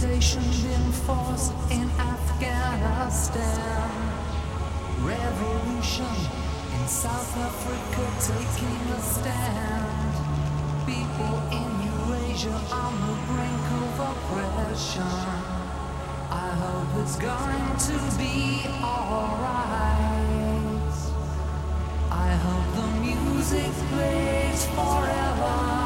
Dictation in force in Afghanistan. Revolution in South Africa taking a stand. People in Eurasia on the brink of oppression. I hope it's going to be alright. I hope the music plays forever.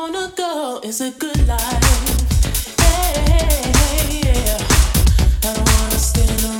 wanna go is a good life. Hey, hey, hey, yeah. I don't wanna stay alone.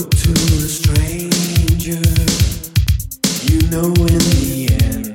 I a stranger, don't sound the way I planned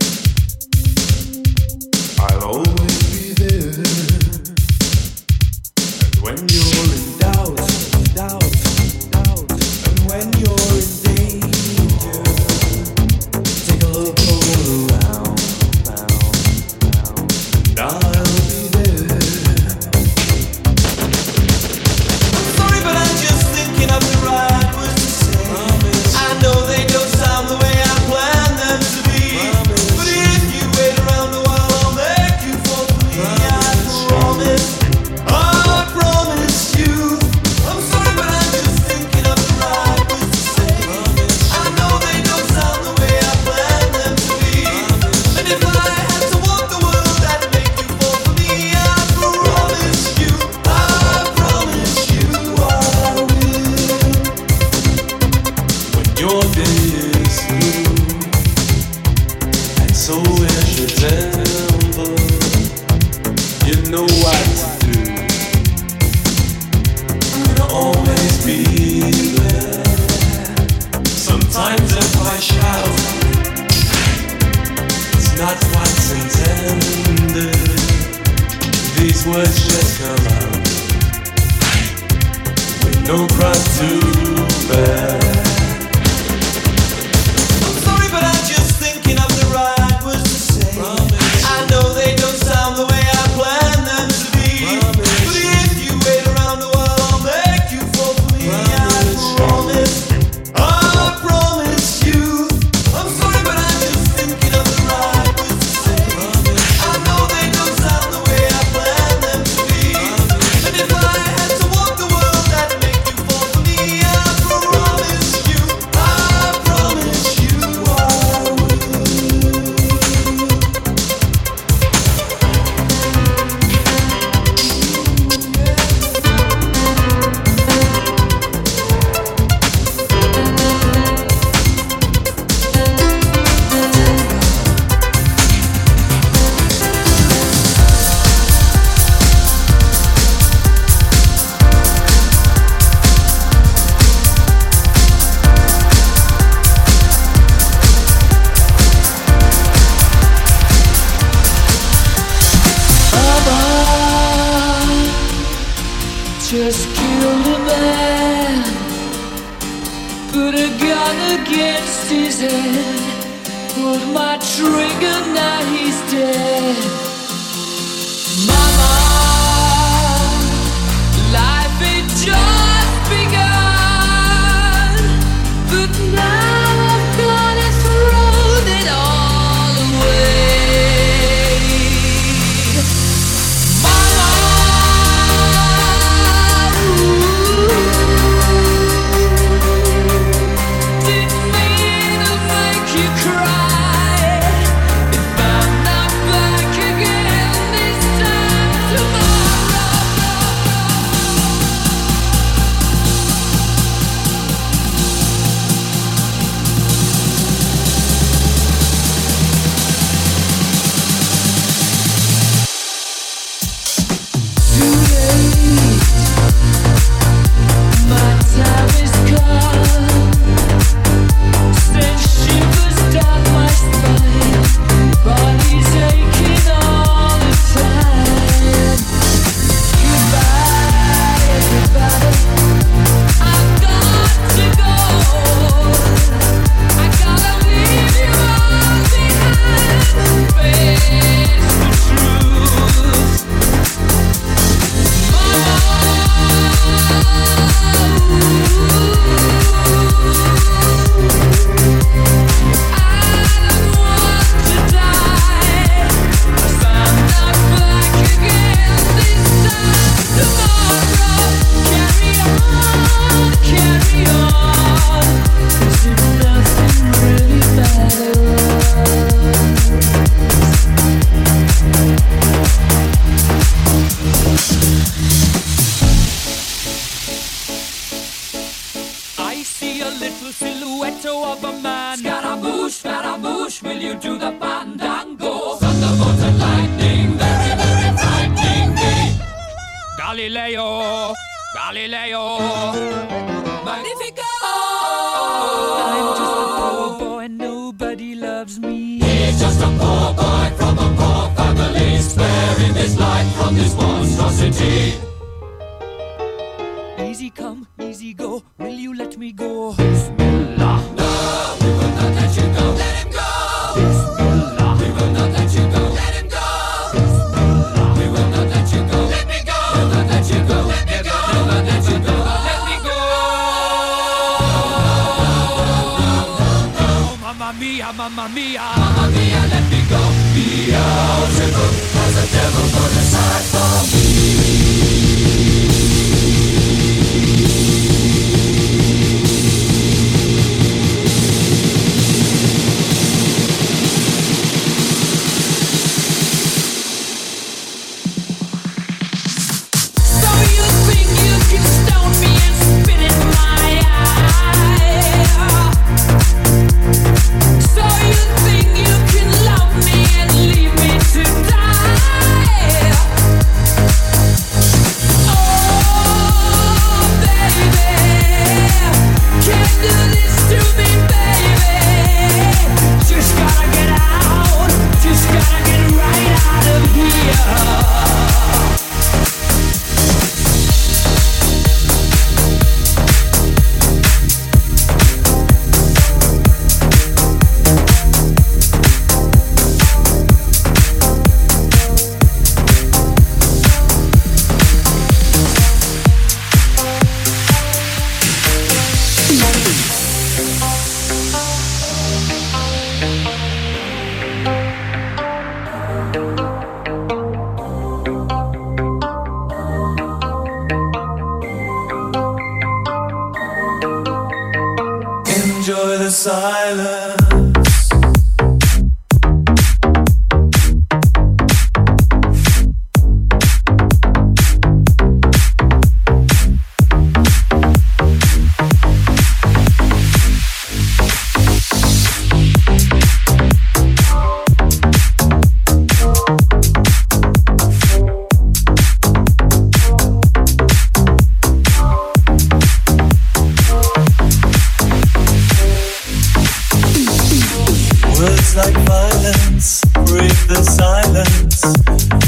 like violence, break the silence,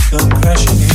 come crashing in.